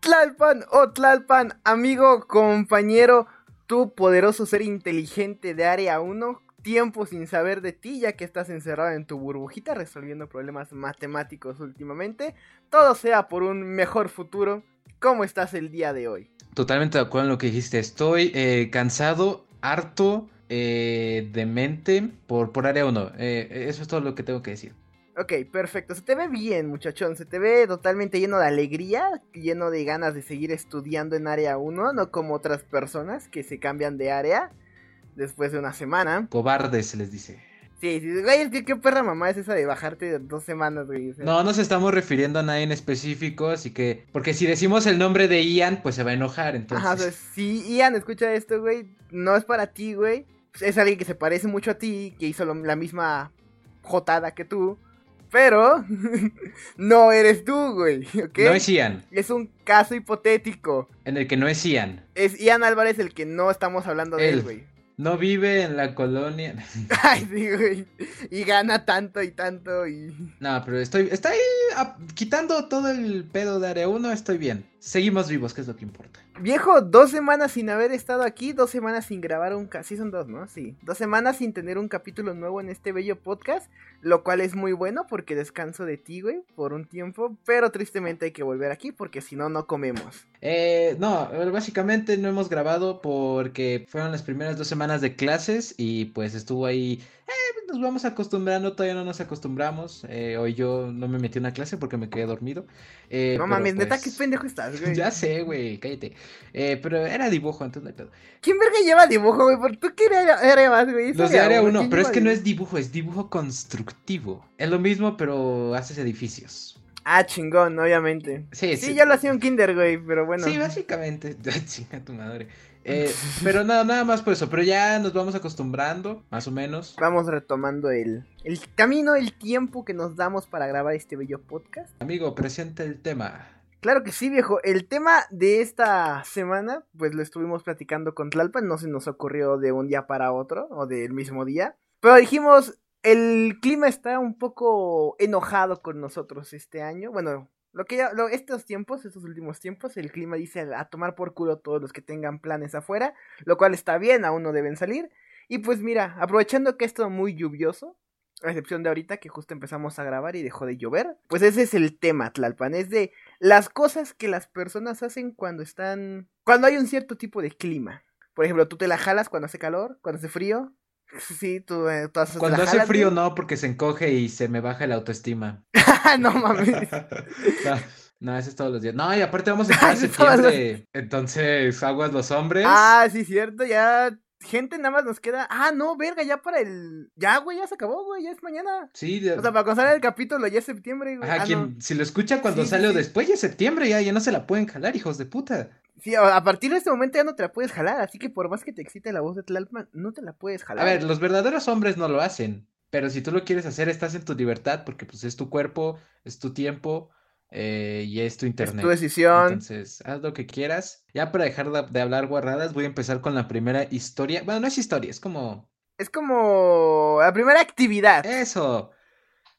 Tlalpan o Tlalpan, amigo, compañero, tu poderoso ser inteligente de área 1, tiempo sin saber de ti ya que estás encerrado en tu burbujita resolviendo problemas matemáticos últimamente, todo sea por un mejor futuro. ¿Cómo estás el día de hoy? Totalmente de acuerdo en lo que dijiste. Estoy eh, cansado, harto, eh, demente por, por área 1. Eh, eso es todo lo que tengo que decir. Ok, perfecto. Se te ve bien, muchachón. Se te ve totalmente lleno de alegría, lleno de ganas de seguir estudiando en área 1, no como otras personas que se cambian de área después de una semana. Cobardes se les dice. Sí, sí, güey, es que qué perra mamá es esa de bajarte dos semanas, güey. o sea. No nos estamos refiriendo a nadie en específico, así que... Porque si decimos el nombre de Ian, pues se va a enojar, entonces... Ajá, o sea, si Ian escucha esto, güey, no es para ti, güey. Es alguien que se parece mucho a ti, que hizo lo- la misma jotada que tú. Pero no eres tú, güey, ¿ok? No es Ian, Es un caso hipotético. en el que no es Ian. Es Ian Álvarez el que no estamos hablando de él, Él. güey. No vive en la colonia... Ay, sí, güey. Y gana tanto y tanto y... No, pero estoy, estoy ah, quitando todo el pedo de área 1, estoy bien. Seguimos vivos, que es lo que importa. Viejo, dos semanas sin haber estado aquí, dos semanas sin grabar un... Sí, son dos, ¿no? Sí. Dos semanas sin tener un capítulo nuevo en este bello podcast, lo cual es muy bueno porque descanso de ti, güey, por un tiempo, pero tristemente hay que volver aquí porque si no, no comemos. Eh, no, eh, básicamente no hemos grabado porque fueron las primeras dos semanas de clases y pues estuvo ahí. Eh, nos vamos acostumbrando, todavía no nos acostumbramos. Eh, hoy yo no me metí a una clase porque me quedé dormido. Eh, no mames, neta, pues, qué pendejo estás, güey. Ya sé, güey, cállate. Eh, pero era dibujo, entonces no hay pedo. ¿Quién verga lleva dibujo, güey? ¿Por tú qué área vas, güey? Los de área uno, 1, ¿quién pero es que no es dibujo, es dibujo constructivo. Es lo mismo, pero haces edificios. Ah, chingón, obviamente. Sí, Sí, ya lo hacía un kinder, güey, pero bueno. Sí, básicamente. Chinga tu madre. Eh, pero nada, nada más por eso. Pero ya nos vamos acostumbrando, más o menos. Vamos retomando el, el camino, el tiempo que nos damos para grabar este bello podcast. Amigo, presenta el tema. Claro que sí, viejo. El tema de esta semana, pues lo estuvimos platicando con Tlalpan. No se nos ocurrió de un día para otro o del mismo día. Pero dijimos, el clima está un poco enojado con nosotros este año. Bueno, lo que ya, lo- estos tiempos, estos últimos tiempos, el clima dice a tomar por culo todos los que tengan planes afuera. Lo cual está bien, aún no deben salir. Y pues mira, aprovechando que es todo muy lluvioso, a excepción de ahorita que justo empezamos a grabar y dejó de llover, pues ese es el tema, Tlalpan, es de las cosas que las personas hacen cuando están, cuando hay un cierto tipo de clima. Por ejemplo, tú te la jalas cuando hace calor, cuando hace frío. Sí, tú, eh, tú haces Cuando hace frío, no, porque se encoge y se me baja la autoestima. no mames. no, no, eso es todos los días. No, y aparte vamos a entrar a septiembre. Entonces, aguas los hombres. Ah, sí, cierto, ya. Gente, nada más nos queda. Ah, no, verga, ya para el. Ya, güey, ya se acabó, güey, ya es mañana. Sí, de- O sea, para cuando sale el capítulo ya es septiembre, güey. Ajá, Ah, quien- no. si lo escucha cuando sí, sale o sí. después ya es septiembre, ya, ya no se la pueden jalar, hijos de puta. Sí, a partir de este momento ya no te la puedes jalar, así que por más que te excite la voz de Tlalpan, no te la puedes jalar. A ver, los verdaderos hombres no lo hacen, pero si tú lo quieres hacer, estás en tu libertad porque pues es tu cuerpo, es tu tiempo eh, y es tu es internet. tu decisión. Entonces, haz lo que quieras. Ya para dejar de, de hablar guarradas, voy a empezar con la primera historia. Bueno, no es historia, es como Es como la primera actividad. eso.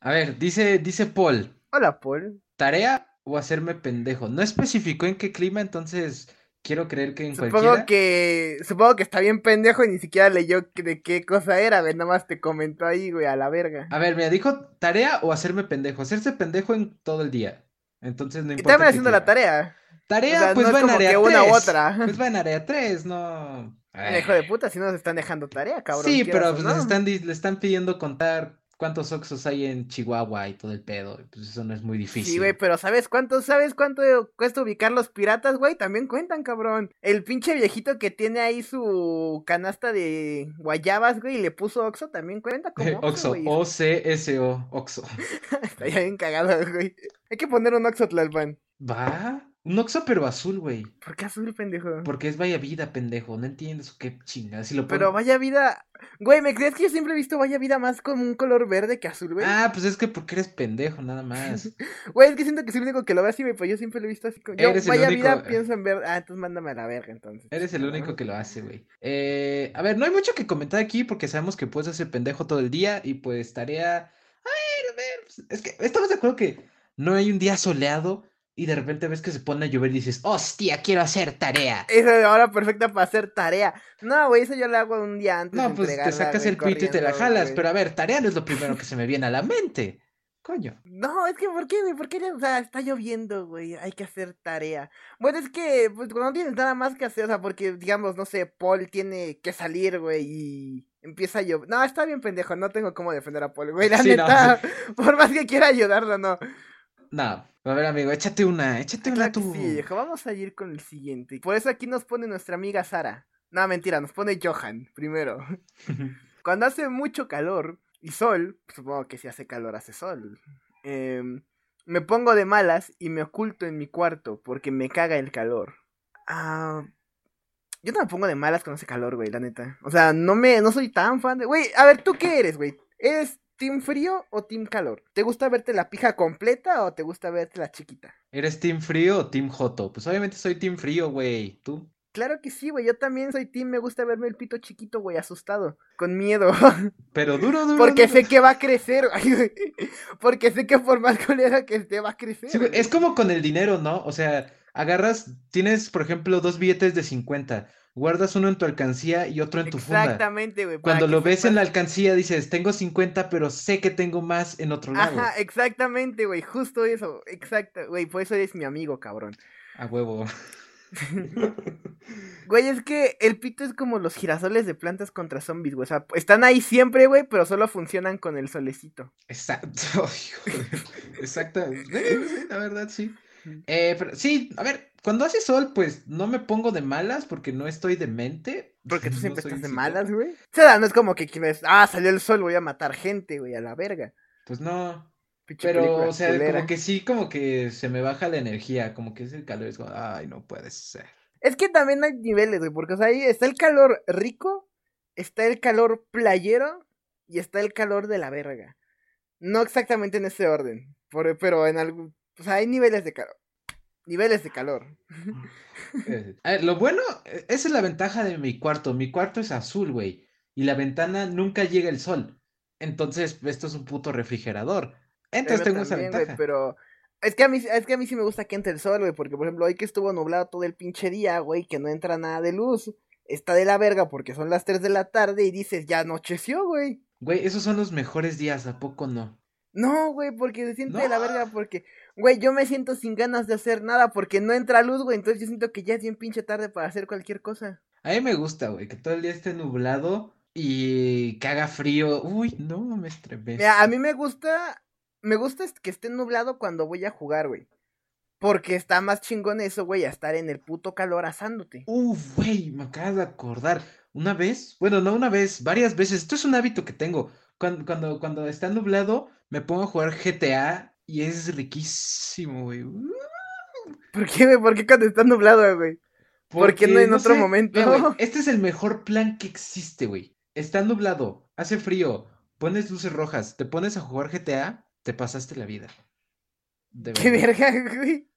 A ver, dice, dice Paul, Hola, Paul. tarea o hacerme pendejo. No especificó en qué clima, entonces quiero creer que en Supongo cualquiera. que supongo que está bien pendejo y ni siquiera leyó de qué cosa era, güey, nada más te comentó ahí, güey, a la verga. A ver, mira, dijo tarea o hacerme pendejo. Hacerse pendejo en todo el día. Entonces no y importa. qué haciendo la tarea. Tarea, O sea, pues no va en área que una u 3. otra. Pues va en área 3, no. Mira, Hijo de puta, si no nos están dejando tarea, cabrón. sí, pero pues no. les están, le están pidiendo contar cuántos oxos hay en Chihuahua y todo el pedo. Pues eso no es muy difícil. Sí, güey, pero ¿sabes cuánto, sabes cuánto cuesta ubicar los piratas, güey? También cuentan, cabrón. El pinche viejito que tiene ahí su canasta de guayabas, güey, y le puso Oxo, también cuenta como Oxo. O-C-S-O, Oxo. Está ya bien cagado, güey. Hay que poner un Oxo Tlalpan. ¿Va? Un Oxxo pero azul, güey. ¿Por qué azul, pendejo? Porque es Vaya Vida, pendejo. No entiendes qué chingada. Si lo Pero vaya vida. Güey, ¿me crees que yo siempre he visto vaya vida más como un color verde que azul, güey? Ah, pues es que porque eres pendejo, nada más. Güey, es que siento que soy el único que lo ve así, güey, pues yo siempre lo he visto así. Como... Yo, vaya único- vida, pienso en verde. Ah, entonces mándame a la verga, entonces. Eres el único que lo hace, güey. Eh, a ver, no hay mucho que comentar aquí porque sabemos que puedes hacer pendejo todo el día y pues tarea. A ver, a ver. pues, Es que estamos de acuerdo que no hay un día soleado y de repente ves que se pone a llover y dices, hostia, quiero hacer tarea. Esa es la hora perfecta para hacer tarea. No, güey, eso yo lo hago un día antes No, de pues te sacas el pito y te la jalas, pero a ver, tarea no es lo primero que se me viene a la mente. Coño. No, es que ¿por qué, güey? ¿Por qué? O sea, está lloviendo, güey. Hay que hacer tarea. Bueno, es que pues, cuando no tienes nada más que hacer, o sea, porque, digamos, no sé, Paul tiene que salir, güey, y empieza a llover. No, está bien pendejo, no tengo cómo defender a Paul, güey. La Sí, no, neta, por más que quiera ayudarlo, no. No, a ver, amigo, échate una, échate una Claro que tú. sí, viejo. Vamos a ir con el siguiente. Por eso aquí nos pone nuestra amiga Sara. No, mentira, nos pone Johan primero. Cuando hace mucho calor y sol, supongo que si hace calor hace sol. em, me pongo de malas y me oculto en mi cuarto porque me caga el calor. Ah, yo no me pongo de malas con ese calor, güey, la neta. O sea, no me, no soy tan fan de. Güey, a ver, ¿tú qué eres, güey? ¿Eres team frío o team calor? ¿Te gusta verte la pija completa o te gusta verte la chiquita? ¿Eres team frío o team joto? Pues obviamente soy team frío, güey. ¿Tú? Claro que sí, güey. Yo también soy team. Me gusta verme el pito chiquito, güey, asustado. Con miedo. Pero duro, duro. Porque duro. sé que va a crecer. güey. Porque sé que por más culera que esté, va a crecer. Sí, güey, güey. es como con el dinero, ¿no? O sea, agarras, tienes, por ejemplo, dos billetes de 50, guardas uno en tu alcancía y otro en tu funda. Exactamente, güey. Cuando lo ves en la alcancía dices, tengo 50, pero sé que tengo más en otro lado. Ajá, exactamente, güey. Justo eso. Exacto, güey. Por eso eres mi amigo, cabrón. A huevo. Güey, es que el pito es como los girasoles de plantas contra zombies, güey. O sea, están ahí siempre, güey, pero solo funcionan con el solecito. Exacto. Ay, joder. Exacto. La verdad, sí. Eh, pero sí, a ver, cuando hace sol, pues no me pongo de malas porque no estoy demente. Porque tú No siempre estás de malas, güey. O sea, no es como que quieres, ah, salió el sol, voy a matar gente, güey, a la verga. Pues no. Pero, o sea, culera. como que sí, como que se me baja la energía, como que es el calor, es como, ay, no puede ser. Es que también hay niveles, güey, porque, o sea, ahí está el calor rico, está el calor playero y está el calor de la verga. No exactamente en ese orden, pero en algún... O sea, hay niveles de calor. Niveles de calor. A ver, lo bueno, eh, esa es la ventaja de mi cuarto. Mi cuarto es azul, güey. Y la ventana nunca llega el sol. Entonces, esto es un puto refrigerador. Entonces Pero tengo esa también, güey, ventaja. pero es que a mí es que a mí sí me gusta que entre el sol, güey, porque por ejemplo, hoy que estuvo nublado todo el pinche día, güey, que no entra nada de luz, está de la verga porque son las 3 de la tarde y dices, "Ya anocheció, güey." Güey, esos son los mejores días, ¿a poco no? No, güey, porque se siente de la verga porque güey, yo me siento sin ganas de hacer nada porque no entra luz, güey, entonces yo siento que ya es bien pinche tarde para hacer cualquier cosa. A mí me gusta, güey, que todo el día esté nublado y que haga frío. Uy, no, me estremece. Mira, a mí me gusta me gusta que esté nublado cuando voy a jugar, güey. Porque está más chingón eso, güey, a estar en el puto calor asándote. Uf, güey, me acabas de acordar. Una vez, bueno, no una vez, varias veces. Esto es un hábito que tengo. Cuando, cuando, cuando está nublado, me pongo a jugar GTA y es riquísimo, güey. Uh, ¿Por qué, güey? ¿Por qué cuando está nublado, güey? ¿Por qué no en otro momento? Mira, güey, este es el mejor plan que existe, güey. Está nublado, hace frío, pones luces rojas, te pones a jugar GTA, te pasaste la vida. De Qué verga, güey.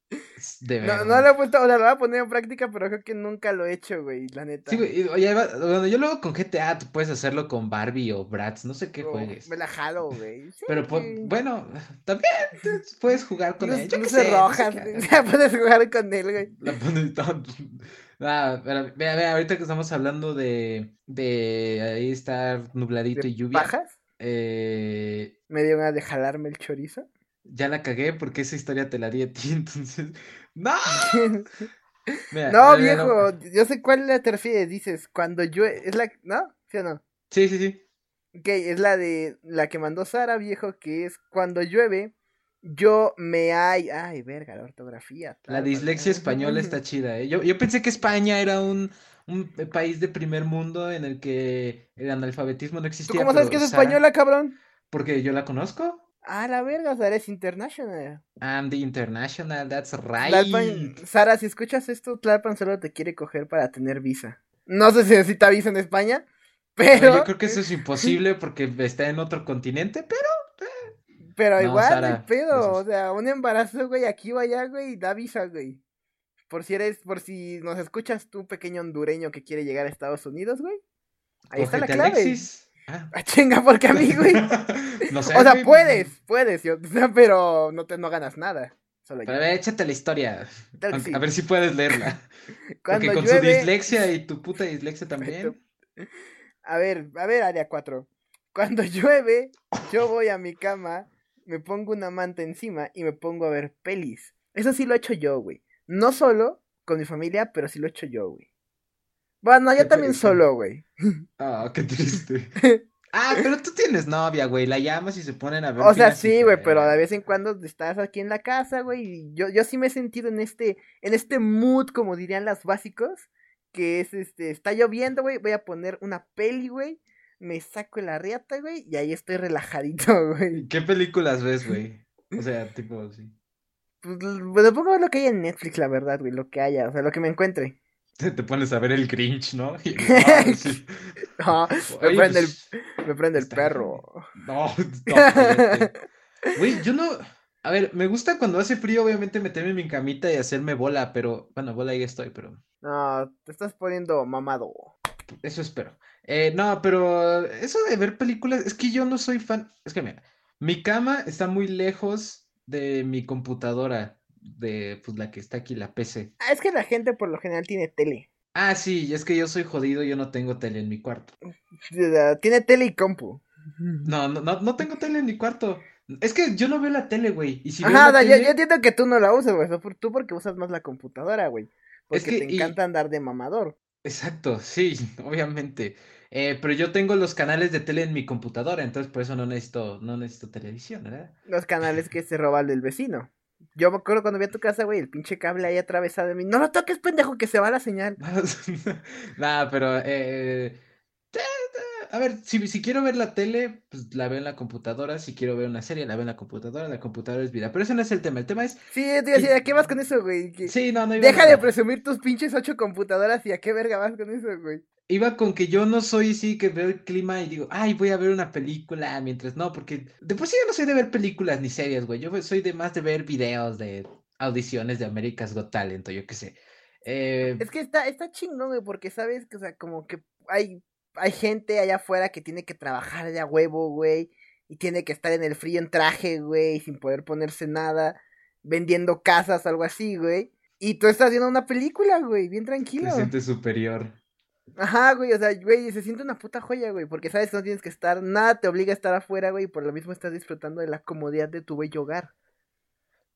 De No, no lo he puesto, o sea, lo voy a poner en práctica, pero creo que nunca lo he hecho, güey, la neta. Sí, güey, oye, bueno, yo luego con GTA tú puedes hacerlo con Barbie o Bratz, no sé qué Oh, juegues. Me la jalo, güey. Sí, Pero sí. bueno, también puedes jugar con él. No sé rojas, qué puedes jugar con él, güey. La pones Ah, pero ahorita que estamos hablando de, de ahí estar nubladito ¿De y lluvia, ¿Bajas? eh, Me dio ganas de jalarme el chorizo. Ya la cagué porque esa historia te la di a ti, entonces. ¡No! Mira, no, viejo, yo sé cuál te refieres, dices, cuando llueve, es la, ¿no? ¿Sí o no? Sí, sí, sí. Ok, es la de, la que mandó Sara, viejo, que es cuando llueve, yo me hay, ay, verga, la ortografía. La dislexia española está chida, ¿eh? Yo, yo pensé que España era un, un país de primer mundo en el que el analfabetismo no ¿Tú existía, cómo sabes que es Sara- española, cabrón? Porque yo la conozco. Ah, la verga, Sara es international. I'm the international, that's right. Tlalpan, Sara, si escuchas esto, Tlalpan solo te quiere coger para tener visa. No sé si necesita visa en España, pero... Yo creo que eso es imposible porque está en otro continente, pero... Pero No, igual, Sara, no hay pedo, o sea, un embarazo, güey, aquí o allá, güey, da visa, güey. Por si eres, por si nos escuchas tú, pequeño hondureño que quiere llegar a Estados Unidos, güey. Ahí está la clave. Alexis. Ah. Chinga, porque a mí, güey. no sé, O sea, güey. puedes, puedes, yo- pero no te no ganas nada. Solo Pero a ver, échate la historia. Sí. A ver si puedes leerla. Cuando Porque con su dislexia y tu puta dislexia también. A ver, a ver, área 4. Cuando llueve, yo voy a mi cama, me pongo una manta encima y me pongo a ver pelis. Eso sí lo he hecho yo, güey. No solo con mi familia, pero sí lo he hecho yo, güey. Bueno, yo también solo, güey. Ah, qué triste. Ah, pero tú tienes novia, güey. La llamas y se ponen a ver. O sea, sí, güey, pero de vez en cuando estás aquí en la casa, güey. Y yo, yo sí me he sentido en este, en este mood, como dirían los básicos, que es este, está lloviendo, güey, voy a poner una peli, güey. Me saco la riata, güey, y ahí estoy relajadito, güey. ¿Qué películas ves, güey? O sea, tipo, sí. Pues me pongo lo que hay en Netflix, la verdad, güey, lo que haya, o sea, lo que me encuentre. Te, te pones a ver el Grinch, ¿no? Y- sí. Me prende pues, el, me prende el perro. No, no. Güey, yo no. A ver, me gusta cuando hace frío, obviamente, meterme en mi camita y hacerme bola, pero. Bueno, bola ahí estoy, pero. No, te estás poniendo mamado. Eso espero. Eh, no, pero eso de ver películas, es que yo no soy fan. Es que mira, mi cama está muy lejos de mi computadora, de pues la que está aquí, la PC. Ah, es que la gente por lo general tiene tele. Ah, sí, es que yo soy jodido, yo no tengo tele en mi cuarto. Tiene tele y compu. No, no, no, no tengo tele en mi cuarto. Es que yo no veo la tele, güey. Y si Ajá, da, yo, tele- yo entiendo que tú no la usas, güey. Tú porque usas más la computadora, güey. Porque que- te y- encanta andar de mamador. Exacto, sí, obviamente. Eh, pero yo tengo los canales de tele en mi computadora, entonces por eso no necesito, no necesito televisión, ¿verdad? Los canales que se roban del vecino. Yo me acuerdo cuando vi a tu casa, güey, el pinche cable ahí atravesado de mí. No lo toques, pendejo, que se va la señal. Nada, pero eh, eh, a ver, si, si quiero ver la tele, pues la veo en la computadora. Si quiero ver una serie, la veo en la computadora. La computadora es vida. Pero ese no es el tema. El tema es. Sí, tío, sí, ¿a qué vas con eso, güey? Sí, no, no iba a Deja de presumir tus pinches ocho computadoras y a qué verga vas con eso, güey. Iba con que yo no soy así que veo el clima y digo, ay, voy a ver una película mientras no, porque de por sí yo no soy de ver películas ni series, güey. Yo soy de más de ver videos de audiciones de America's Got Talent o yo qué sé. Eh, Es que está, está chingón, güey, porque sabes que, o sea, como que hay, hay gente allá afuera que tiene que trabajar de a huevo, güey, y tiene que estar en el frío en traje, güey, sin poder ponerse nada, vendiendo casas, algo así, güey. Y tú estás viendo una película, güey, bien te tranquilo. sientes superior. Ajá, güey, o sea, güey, se siente una puta joya, güey, porque sabes que no tienes que estar, nada te obliga a estar afuera, güey, y por lo mismo estás disfrutando de la comodidad de tu bello hogar.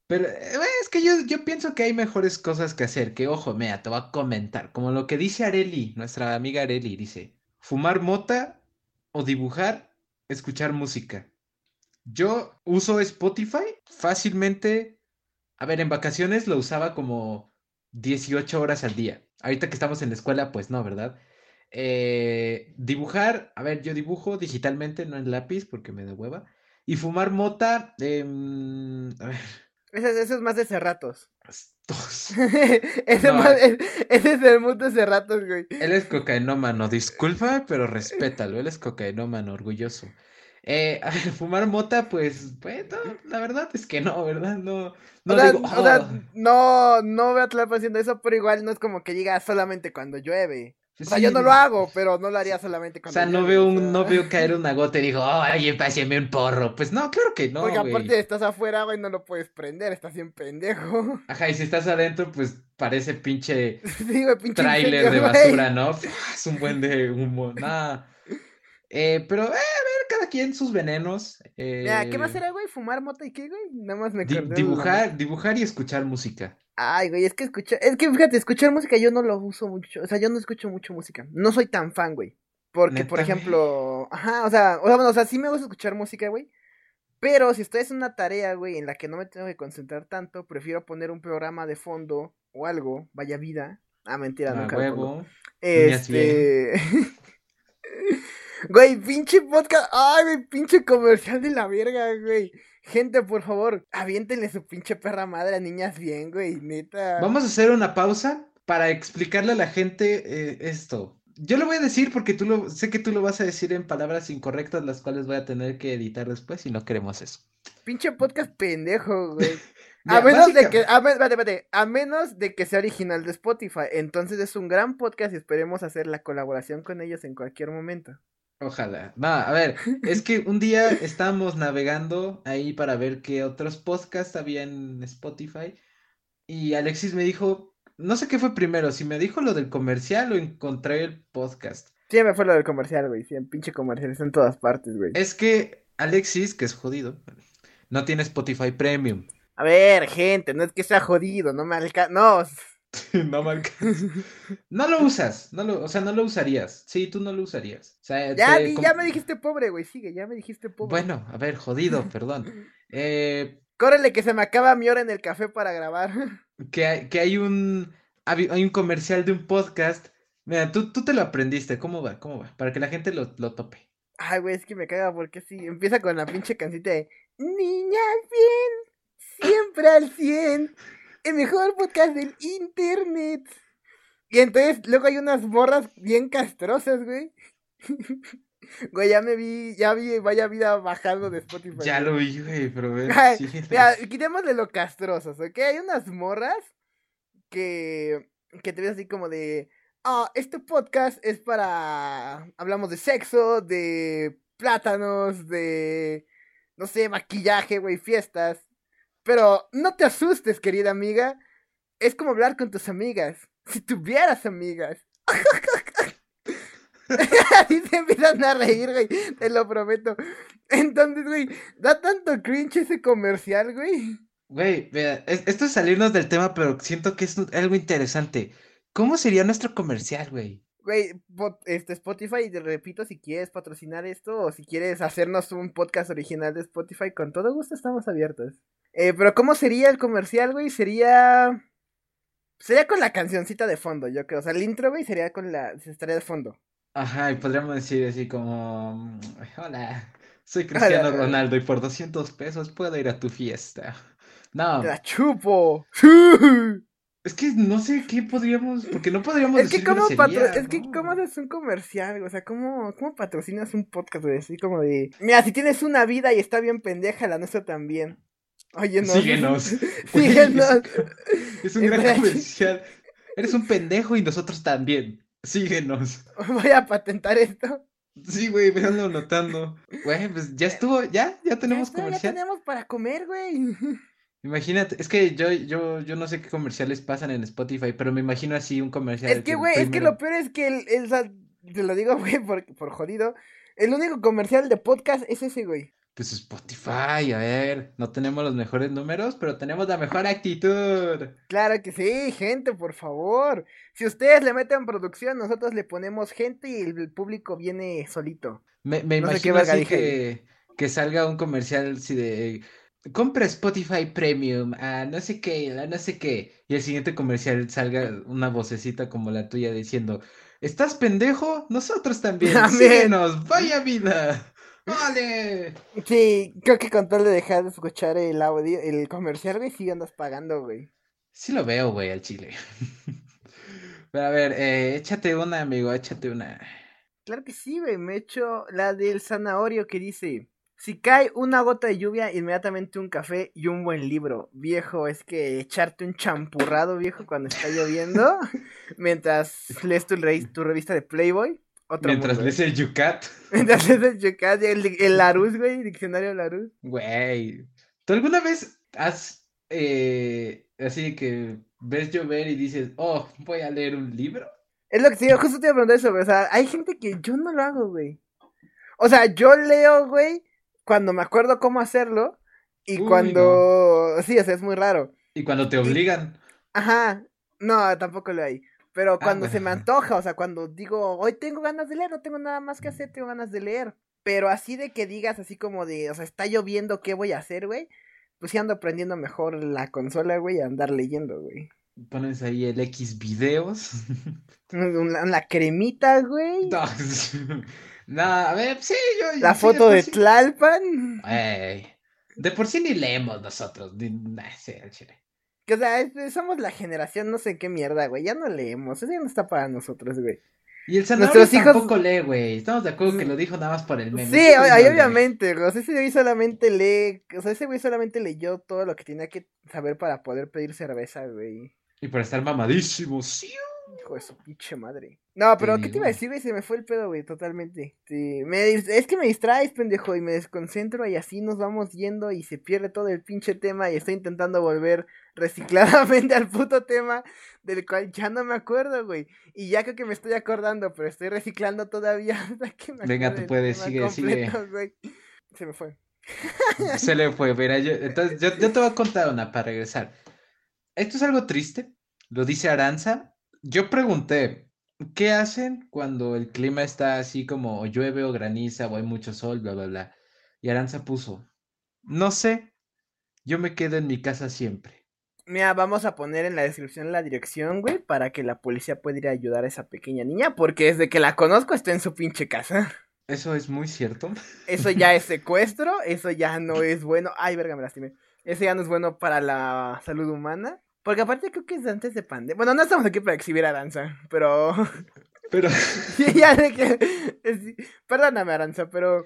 Pero eh, es que yo, yo pienso que hay mejores cosas que hacer. Que ojo, mira, te voy a comentar. Como lo que dice Areli, nuestra amiga Areli, dice: fumar mota o dibujar, escuchar música. Yo uso Spotify fácilmente. A ver, en vacaciones lo usaba como 18 horas al día. Ahorita que estamos en la escuela, pues no, ¿verdad? Eh, dibujar, a ver, yo dibujo digitalmente, no en lápiz, porque me da hueva. Y fumar mota, em, a ver, Eso, es- eso es más de cerratos. ese, No, más- es- ese es el mundo de cerratos, güey. Él es cocainómano, disculpa, pero respétalo, él es cocainómano, orgulloso. Eh, fumar mota, pues, bueno, la verdad es que no, ¿verdad? No, no o sea, digo, o sea, "Oh". no, no veo a Tlalpan haciendo eso, pero igual no es como que diga solamente cuando llueve. O sea, Sí, yo no lo hago, pero no lo haría solamente O cuando sea, no llueve, veo o un, sea. no veo caer una gota y digo, oye, páseme un porro. Pues no, claro que no, Porque aparte estás afuera, güey, no lo puedes prender, estás bien pendejo. Ajá, y si estás adentro, pues parece pinche sí, pinche incendio, de basura, ¿no? Es un buen de humo, nada. Eh, pero, eh, cada quien sus venenos. Mira, ¿qué más eh, era, güey? ¿Fumar mota y qué, güey? Nada más me di- de dibujar, dibujar y escuchar música. Ay, güey, es que escuchar, es que fíjate, escuchar música yo no lo uso mucho, o sea, yo no escucho mucho música, no soy tan fan, güey, porque, por ejemplo, ajá, o sea, o sea, bueno, o sea, sí me gusta escuchar música, güey, pero si estoy haciendo una tarea, güey, en la que no me tengo que concentrar tanto, prefiero poner un programa de fondo o algo, vaya vida, ah, mentira, A nunca huevo. Este, güey, pinche podcast, ay, güey, pinche comercial de la verga, güey, Gente, por favor, aviéntenle su pinche perra madre a niñas bien, güey, neta. Vamos a hacer una pausa para explicarle a la gente eh, esto. Yo lo voy a decir porque tú lo, sé que tú lo vas a decir en palabras incorrectas, las cuales voy a tener que editar después y no queremos eso. Pinche podcast pendejo, güey. A menos de que, a, espérate, espérate, a menos de que sea original de Spotify. Entonces es un gran podcast y esperemos hacer la colaboración con ellos en cualquier momento. Ojalá. Va, a ver, es que un día estábamos navegando ahí para ver qué otros podcasts había en Spotify y Alexis me dijo, no sé qué fue primero, si me dijo lo del comercial o encontré el podcast. Sí, me fue lo del comercial, güey. Sí, en pinche comercial, está en todas partes, güey. Es que Alexis, que es jodido, no tiene Spotify Premium. A ver, gente, no es que sea jodido, no me alcanza. No. no alcanza. No lo usas, no lo, o sea, no lo usarías. Sí, tú no lo usarías. O sea, ya, ya me dijiste pobre, güey, sigue, ya me dijiste pobre. Bueno, a ver, jodido, perdón. Eh, Córrele que se me acaba mi hora en el café para grabar. Que hay, que hay un hay un comercial de un podcast. Mira, tú, tú te lo aprendiste, ¿cómo va? ¿Cómo va? Para que la gente lo, lo tope. Ay, güey, es que me caga porque sí, empieza con la pinche cancita de Niña bien siempre al 100, el mejor podcast del internet. Y entonces luego hay unas morras bien castrosas, güey. Güey, ya me vi, ya vi Vaya Vida bajando de Spotify. Ya lo vi, güey, pero ver. Mira, quitémosle lo castrosos, ¿ok? Hay unas morras que, que te ves así como de, ah, este podcast es para, hablamos de sexo, de plátanos, de, no sé, maquillaje, güey, fiestas. Pero no te asustes, querida amiga. Es como hablar con tus amigas. Si tuvieras amigas. Así se empiezan a reír, güey. Te lo prometo. Entonces, güey, da tanto cringe ese comercial, güey. Güey, vea, esto es salirnos del tema, pero siento que es algo interesante. ¿Cómo sería nuestro comercial, güey? Güey, este Spotify, te repito, si quieres patrocinar esto o si quieres hacernos un podcast original de Spotify, con todo gusto estamos abiertos. Eh, pero ¿cómo sería el comercial, güey? Sería... Sería con la cancioncita de fondo, yo creo. O sea, el intro, güey, sería con la... Estaría de fondo. Ajá, y podríamos decir así como... Mm, hola, soy Cristiano Ronaldo y por 200 pesos puedo ir a tu fiesta. No. ¡Te la chupo! Es que no sé qué podríamos, porque no podríamos es que cómo Es que cómo haces un comercial, o sea, cómo, cómo patrocinas un podcast, güey, así como de... Mira, si tienes una vida y está bien pendeja, la nuestra también. Oye, no. Síguenos. Síguenos. Es, un gran comercial. Eres un pendejo y nosotros también. Síguenos. Voy a patentar esto. Sí, güey, véanlo notando. Güey, pues ya estuvo, ya, ya tenemos comercial. Ya tenemos para comer, güey. Imagínate, es que yo, yo, yo no sé qué comerciales pasan en Spotify, pero me imagino así un comercial. Es que, güey, es que lo peor es que el, el, te lo digo, güey, por, por jodido, el único comercial de podcast es ese, güey. Pues Spotify, a ver, no tenemos los mejores números, pero tenemos la mejor actitud. Claro que sí, gente, por favor. Si ustedes le meten producción, nosotros le ponemos gente y el público viene solito. Me, me imagino así que, que salga un comercial así de compra Spotify Premium a no sé qué, a no sé qué. Y el siguiente comercial salga una vocecita como la tuya diciendo, ¿estás pendejo? Nosotros también. Síguenos, vaya vida. ¡Vale! Sí, creo que con tal de dejar de escuchar el audio, el comercial, güey, sí andas pagando, güey. Sí lo veo, güey, al chile. Pero a ver, eh, échate una, amigo, échate una. Claro que sí, güey, me echo la del zanahorio que dice... Si cae una gota de lluvia, inmediatamente un café y un buen libro. Viejo, es que echarte un champurrado, viejo, cuando está lloviendo, mientras lees tu, tu revista de Playboy. Mientras lees el Yucat. Mientras lees el Yucat, el, el Larus, güey, diccionario Larus. Güey. ¿Tú alguna vez has, eh, así que ves llover y dices, oh, voy a leer un libro? Es lo que digo, justo te iba a preguntar eso. O sea, hay gente que yo no lo hago, güey. O sea, yo leo, güey, cuando me acuerdo cómo hacerlo y cuando... Sí, o sea, es muy raro. Y cuando te obligan. Ajá. No, tampoco lo hay. Pero ah, cuando se me antoja, o sea, cuando digo, hoy tengo ganas de leer, no tengo nada más que hacer, tengo ganas de leer. Pero así de que digas así como de, o sea, está lloviendo, ¿qué voy a hacer, güey? Pues sí ando aprendiendo mejor la consola, güey, a andar leyendo, güey. Pones ahí el X videos. La, cremita, güey. No, a ver, sí, yo. La foto de Tlalpan. Ey. De por sí ni leemos nosotros. Ni... Nah, sí, al chile. Que, o sea, somos la generación no sé qué mierda, güey. Ya no leemos. Eso ya no está para nosotros, güey. Y el Zanahoria Nuestros hijos- tampoco lee, güey. Estamos de acuerdo que lo dijo nada más por el meme. Sí, no lee. obviamente, güey. O sea, ese güey solamente lee. O sea, ese güey solamente leyó todo lo que tenía que saber para poder pedir cerveza, güey. Y por estar mamadísimo. Sí. Hijo de su pinche madre. No, pero ¿qué te iba a decir, güey? Se me fue el pedo, güey, totalmente. Sí, me Es que me distraes, pendejo, y me desconcentro y así nos vamos yendo y se pierde todo el pinche tema y estoy intentando volver recicladamente al puto tema del cual ya no me acuerdo, güey. Y ya creo que me estoy acordando, pero estoy reciclando todavía hasta que me Venga, tú puedes, sigue, sigue. güey. Se me fue. Se le fue, mira, yo, entonces yo, yo te voy a contar una para regresar. Esto es algo triste, lo dice Aranza. Yo pregunté, ¿qué hacen cuando el clima está así como o llueve o graniza o hay mucho sol, bla, bla, bla? Y Aranza puso, no sé, yo me quedo en mi casa siempre. Mira, vamos a poner en la descripción la dirección, güey, para que la policía pueda ir a ayudar a esa pequeña niña, porque desde que la conozco está en su pinche casa. Eso es muy cierto. Eso ya es secuestro, eso ya no es bueno. Ay, verga, me lastimé. Eso ya no es bueno para la salud humana. Porque aparte creo que es antes de pandemia. Bueno, no estamos aquí para exhibir a Aranza, pero... Pero ya de que... Perdóname, Aranza, pero...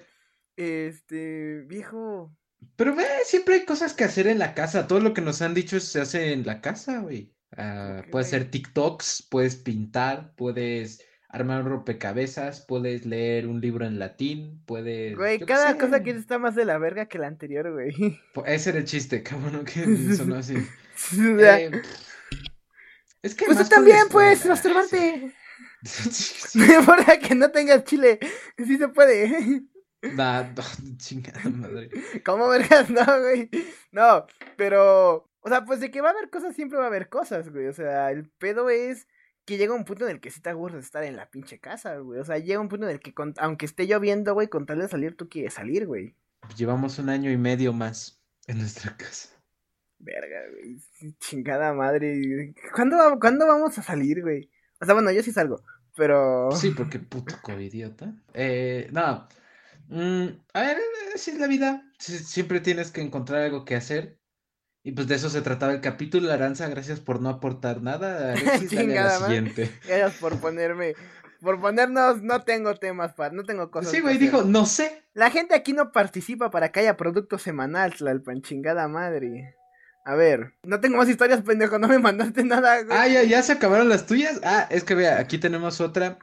Este... Viejo... Pero ve, siempre hay cosas que hacer en la casa. Todo lo que nos han dicho se hace en la casa, güey. Ah, puedes hacer TikToks, puedes pintar, puedes armar un rompecabezas, puedes leer un libro en latín, puedes... Güey, cada cosa que está más de la verga que la anterior, güey. Ese era el chiste, cabrón, que sonó así. Eh, es que pues tú también puedes escuela, masturbarte. No importa que no tengas chile. Sí se puede. Nah, no, chingada madre. ¿Cómo vergas? No, güey. No, pero. O sea, pues de que va a haber cosas, siempre va a haber cosas, güey. O sea, el pedo es que llega un punto en el que sí te aburres de estar en la pinche casa, güey. O sea, llega un punto en el que, con- aunque esté lloviendo, güey, con tal de salir, tú quieres salir, güey. Llevamos un año y medio más en nuestra casa. Verga, güey. Chingada madre. ¿Cuándo, ¿Cuándo vamos a salir, güey? O sea, bueno, yo sí salgo, pero. Sí, porque puto covidiota. Eh, no. Mm, a ver, así es la vida. Sie- Siempre tienes que encontrar algo que hacer. Y pues de eso se trataba el capítulo. Aranza, gracias por no aportar nada. Alexis, dale a la Chingada madre. siguiente. Gracias por ponerme. Por ponernos, no tengo temas para. No tengo cosas. Sí, güey, dijo, no sé. La gente aquí no participa para que haya producto semanal, Tlalpan, chingada madre. A ver, no tengo más historias, pendejo, no me mandaste nada, güey. Ah, ya, ya se acabaron las tuyas. Ah, es que vea, aquí tenemos otra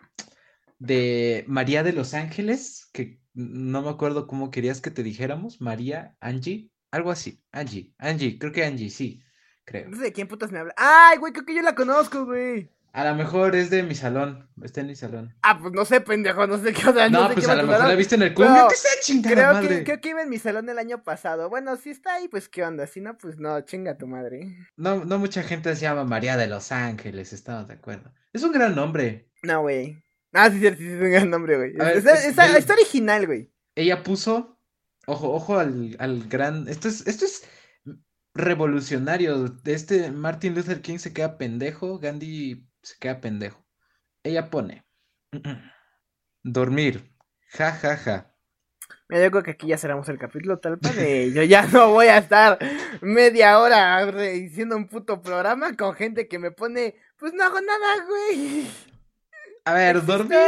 de María de los Ángeles, que no me acuerdo cómo querías que te dijéramos. María, Angie, algo así. Angie, Angie, creo que Angie, sí, creo. No sé de quién putas me habla. Ay, güey, creo que yo la conozco, güey. A lo mejor es de mi salón, está en mi salón. Ah, pues no sé, pendejo, no sé qué, o sea, no, No, sé pues qué a lo mejor la viste en el club. No, Yo qué sé, chingada Creo madre. que, creo que iba en mi salón el año pasado. Bueno, si está ahí, pues qué onda. Si no, pues no, chinga tu madre. No, no mucha gente se llama María de los Ángeles, estamos de acuerdo. Es un gran nombre. No, güey. Ah, sí, sí, sí, es un gran nombre, güey. Está, es está- del- está original, güey. Ella puso, ojo, ojo al, al gran, esto es, esto es revolucionario. Este Martin Luther King se queda pendejo, Gandhi se queda pendejo. Ella pone, dormir, ja, ja, ja. Mira, yo creo que aquí ya cerramos el capítulo, tal de yo ya no voy a estar media hora diciendo un puto programa con gente que me pone, pues no hago nada, güey. A ver, dormir.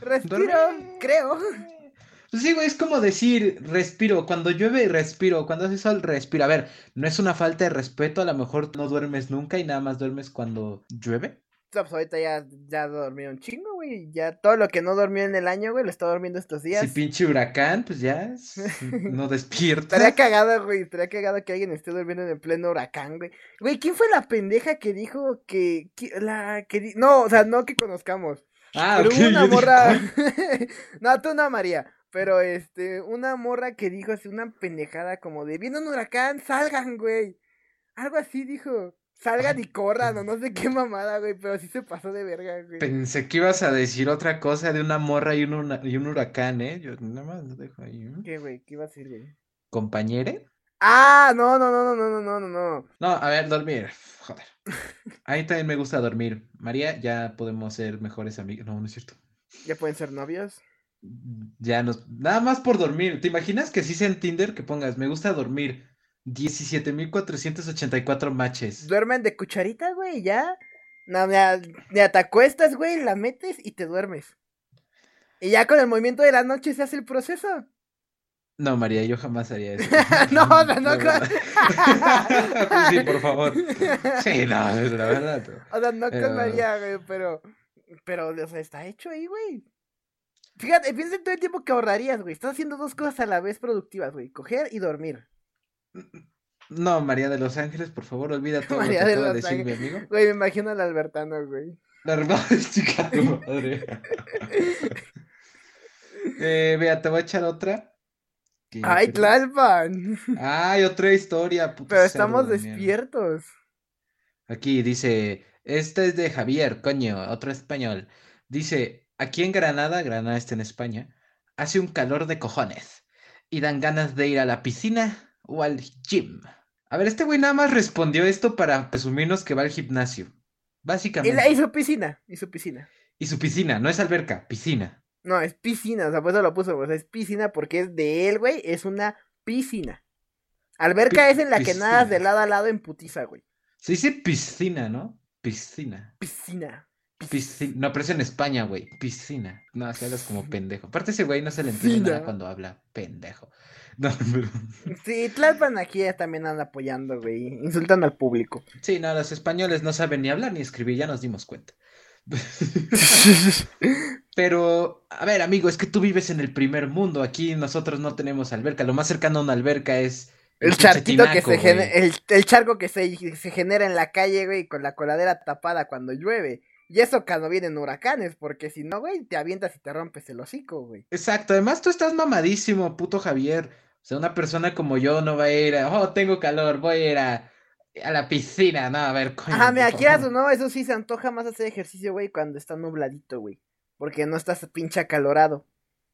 Respiro, dormir. creo. Pues sí, güey, es como decir, respiro. Cuando llueve, respiro. Cuando hace sol, respiro. A ver, no es una falta de respeto. A lo mejor no duermes nunca y nada más duermes cuando llueve. Pues ahorita ya, ya dormí un chingo, güey. Ya todo lo que no dormí en el año, güey, lo está durmiendo estos días. Si pinche huracán, pues ya es- no despierta. Estaría cagado, güey. Estaría cagado que alguien esté durmiendo en pleno huracán, güey. Güey, ¿quién fue la pendeja que dijo que. que- la que di- No, o sea, no que conozcamos. Ah, Pero hubo una dije, morra. no, tú no, María. Pero este, una morra que dijo así una pendejada como de viene un huracán, salgan, güey. Algo así dijo. Salgan y corran, o no sé qué mamada, güey. Pero sí se pasó de verga, güey. Pensé que ibas a decir otra cosa de una morra y un, una- y un huracán, ¿eh? Yo nada más lo dejo ahí. ¿eh? ¿Qué, güey? ¿Qué iba a decir, güey? ¿Compañere? Ah, no, no, no, no, no, no, no, no. No, a ver, dormir. Joder. A mí también me gusta dormir. María, ya podemos ser mejores amigos. No, no es cierto. Ya pueden ser novios. Ya nos. Nada más por dormir. ¿Te imaginas que si sea en Tinder que pongas me gusta dormir? 17.484 matches. Duermen de cucharita, güey, ya. No, ya, ya te acuestas, güey, la metes y te duermes. Y ya con el movimiento de la noche se hace el proceso. No, María, yo jamás haría eso. no, no, no. sí, por favor. Sí, no, es la verdad. O sea, no con María, güey, pero. Pero, o sea, está hecho ahí, güey. Fíjate, piensa en todo el tiempo que ahorrarías, güey. Estás haciendo dos cosas a la vez productivas, güey. Coger y dormir. No, María de los Ángeles, por favor, olvida todo lo que acaba de decir mi amigo. Güey, me imagino al Albertano, güey. La hermana chica tu madre. eh, vea, te voy a echar otra. Ay, Tlalpan. Ay, otra historia. Pero estamos despiertos. Aquí dice, este es de Javier, coño, otro español. Dice, aquí en Granada, Granada está en España, hace un calor de cojones y dan ganas de ir a la piscina o al gym. A ver, este güey nada más respondió esto para presumirnos que va al gimnasio. Básicamente. Y, su piscina, y su piscina. Y su piscina, no es alberca, piscina. No, es piscina, o sea, pues eso lo puso, o sea, es piscina porque es de él, güey, es una piscina. Alberca es en la que nadas de lado a lado en putiza, güey. Se dice piscina, ¿no? Piscina. Piscina. Piscina. No, pero es en España, güey. Piscina. No, así hablas como pendejo. Aparte ese güey no se le entiende nada cuando habla pendejo. No, pero... Sí, Tlalpan aquí también anda apoyando, güey. Insultando al público. Sí, no, los españoles no saben ni hablar ni escribir, ya nos dimos cuenta. Pero, a ver, amigo, es que tú vives en el primer mundo. Aquí nosotros no tenemos alberca. Lo más cercano a una alberca es. El charquito que se genera. El, charco que se, se, genera en la calle, güey, con la coladera tapada cuando llueve. Y eso cuando vienen huracanes, porque si no, güey, te avientas y te rompes el hocico, güey. Exacto, además tú estás mamadísimo, puto Javier. O sea, una persona como yo no va a ir a, oh, tengo calor, voy a ir a, a la piscina, no, a ver, coño. Ajá, me quieras o no, eso sí se antoja más hacer ejercicio, güey, cuando está nubladito, güey. Porque no estás pinche acalorado.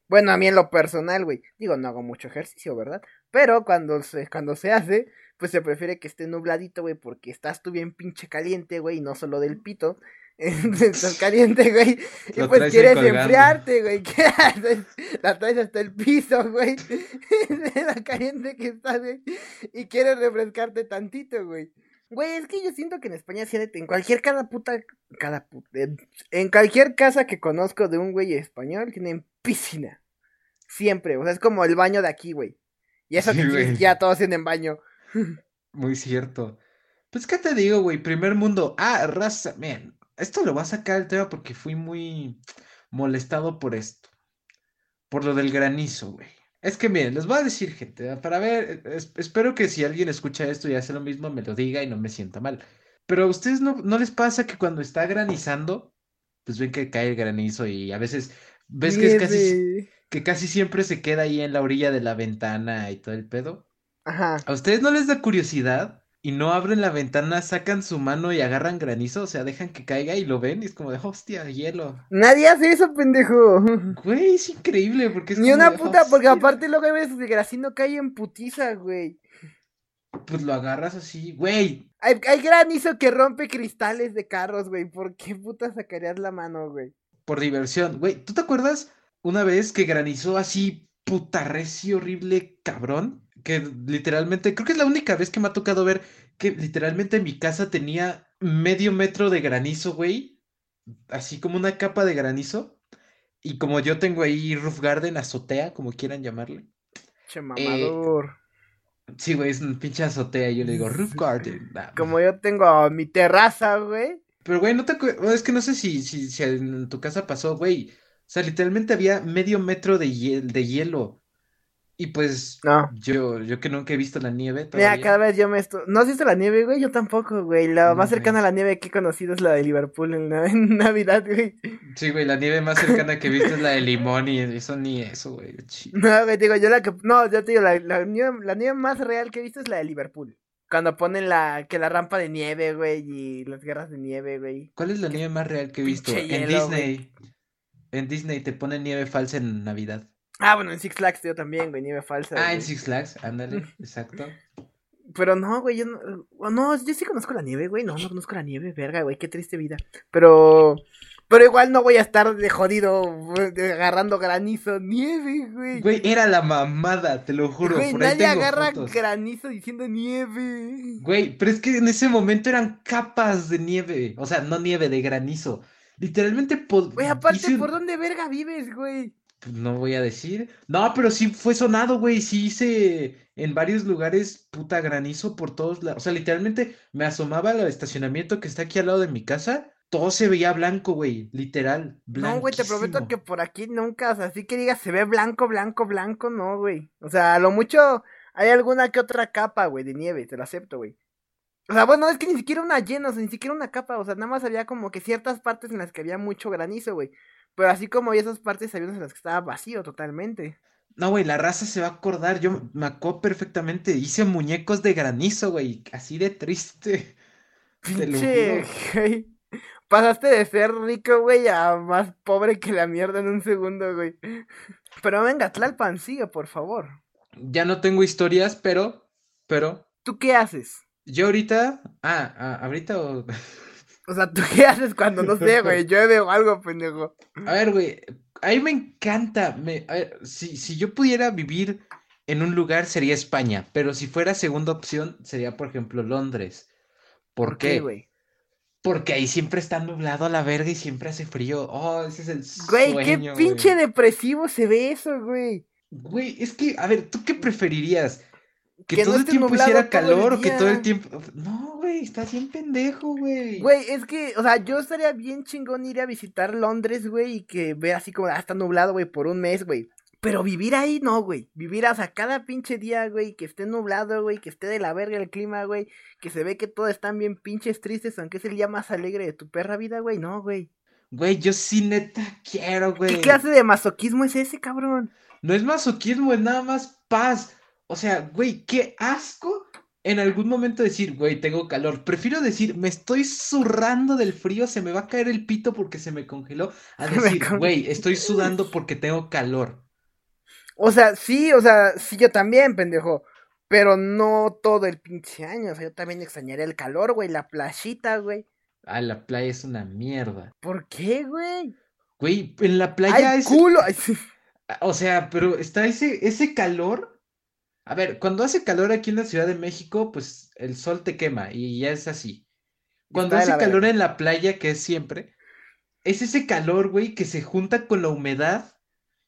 Bueno, a mí en lo personal, güey. Digo, no hago mucho ejercicio, ¿verdad? Pero cuando se, cuando se hace, pues se prefiere que esté nubladito, güey, porque estás tú bien pinche caliente, güey, y no solo del pito. estás caliente, güey. Y pues quieres enfriarte, güey. ¿Qué haces? La traes hasta el piso, güey. La caliente que estás, güey. Y quieres refrescarte tantito, güey. Güey, es que yo siento que en España, en cualquier cada puta, cada puta, en cualquier casa que conozco de un güey español, tienen piscina. Siempre, o sea, es como el baño de aquí, güey. Y eso que ya todos tienen baño. Muy cierto. Pues, ¿qué te digo, güey? Primer mundo. Ah, raza, man. Esto lo voy a sacar el tema porque fui muy molestado por esto. Por lo del granizo, güey. Es que miren, les voy a decir, gente, para ver, espero que si alguien escucha esto y hace lo mismo, me lo diga y no me sienta mal. Pero a ustedes no, no les pasa que cuando está granizando, pues ven que cae el granizo y a veces ves que es casi, que casi siempre se queda ahí en la orilla de la ventana y todo el pedo. Ajá. ¿A ustedes no les da curiosidad? Y no abren la ventana, sacan su mano y agarran granizo, o sea, dejan que caiga y lo ven y es como de hostia, hielo. Nadie hace eso, pendejo. Güey, es increíble porque es Ni una puta, porque aparte luego ves que granizo cae en putiza, güey. Pues lo agarras así, güey. Hay, hay granizo que rompe cristales de carros, güey. ¿Por qué puta sacarías la mano, güey? Por diversión, güey. ¿Tú te acuerdas una vez que granizó así putarrecio horrible cabrón? Que literalmente, creo que es la única vez que me ha tocado ver que literalmente mi casa tenía medio metro de granizo, güey. Así como una capa de granizo. Y como yo tengo ahí roof garden, azotea, como quieran llamarle. Che mamador. sí, güey, es un pinche azotea. Yo le digo roof garden. como yo tengo mi terraza, güey. Pero, güey, no te es que no sé si, si, si en tu casa pasó, güey. O sea, literalmente había medio metro de, de hielo. Y pues, no. yo, yo que nunca he visto la nieve. Todavía. Mira, cada vez yo me estoy. ¿No has visto la nieve, güey? Yo tampoco, güey. La más cercana a la nieve que he conocido es la de Liverpool en, Navidad, güey. Sí, güey, la nieve más cercana que he visto es la de limón y eso ni eso, güey. No, güey, digo, yo la que. No, yo te digo, la, la, nieve, la nieve más real que he visto es la de Liverpool. Cuando ponen la que la rampa de nieve, güey, y las guerras de nieve, güey. ¿Cuál es la nieve más real que he visto? en Disney. En Disney te ponen nieve falsa en Navidad. Ah, bueno, en Six Flags yo también, güey, nieve falsa. Ah, en Six Flags, ándale, exacto. Pero no, güey, yo no, no, yo sí conozco la nieve, güey, no, no conozco la nieve, verga, güey, qué triste vida. Pero, Pero igual no voy a estar de jodido de- agarrando granizo, nieve, güey. Güey, era la mamada, te lo juro. Güey, por ahí nadie tengo agarra fotos. granizo diciendo nieve. Güey, pero es que en ese momento eran capas de nieve. O sea, no nieve, de granizo. Literalmente pod- Güey, aparte, ¿por dónde verga vives, güey? No voy a decir. No, pero sí fue sonado, güey. Sí hice en varios lugares puta granizo por todos lados. O sea, literalmente me asomaba al estacionamiento que está aquí al lado de mi casa. Todo se veía blanco, güey. Literal. No, güey, te prometo blanquísimo. que por aquí nunca, o sea, así que digas se ve blanco, blanco, blanco, no, güey. O sea, a lo mucho hay alguna que otra capa, güey, de nieve, te lo acepto, güey. O sea, bueno, es que ni siquiera una llena, o sea, ni siquiera una capa, o sea, nada más había como que ciertas partes en las que había mucho granizo, güey. Pero así como había esas partes, había unas en las que estaba vacío totalmente. No, güey, la raza se va a acordar. Yo me acuerdo perfectamente. Hice muñecos de granizo, güey. Así de triste. Pinche, güey. Pasaste de ser rico, güey, a más pobre que la mierda en un segundo, güey. Pero venga, Tlalpan, sigue, por favor. Ya no tengo historias, pero, pero, ¿Tú qué haces? yo ahorita, ah, ah, ahorita o... Sea, ¿tú qué haces cuando, no sé, güey, llueve o algo, pendejo? A ver, güey, a mí me encanta, me, a ver, si, si yo pudiera vivir en un lugar sería España, pero si fuera segunda opción sería, por ejemplo, Londres. ¿Por qué? güey? Porque ahí siempre está nublado a la verga y siempre hace frío. Oh, ese es el Güey, qué pinche depresivo se ve eso, güey. Güey, es que, a ver, ¿tú qué preferirías? ¿Que, Que no todo el tiempo hiciera calor o que todo el tiempo... No, güey, estás bien pendejo, güey. Güey, es que, o sea, yo estaría bien chingón ir a visitar Londres, güey, y que vea así como, ah, está nublado, güey, por un mes, güey. Pero vivir ahí no, güey. Vivir, o sea, cada pinche día, güey, que esté nublado, güey, que esté de la verga el clima, güey, que se ve que todos están bien pinches tristes, aunque es el día más alegre de tu perra vida, güey, no, güey. Güey, yo sí neta quiero, güey. ¿Qué clase de masoquismo es ese, cabrón? No es masoquismo, es nada más paz. O sea, güey, qué asco en algún momento decir, güey, tengo calor. Prefiero decir, me estoy zurrando del frío, se me va a caer el pito porque se me congeló. A decir, güey, estoy sudando porque tengo calor. O sea, sí, o sea, sí, yo también, pendejo. Pero no todo el pinche año. O sea, yo también extrañaría el calor, güey, la playita, güey. Ah, la playa es una mierda. ¿Por qué, güey? Güey, en la playa ¡Ay, es. culo! O sea, pero está ese, ese calor. A ver, cuando hace calor aquí en la Ciudad de México, pues el sol te quema y ya es así. Cuando hace calor en la playa, que es siempre, es ese calor, güey, que se junta con la humedad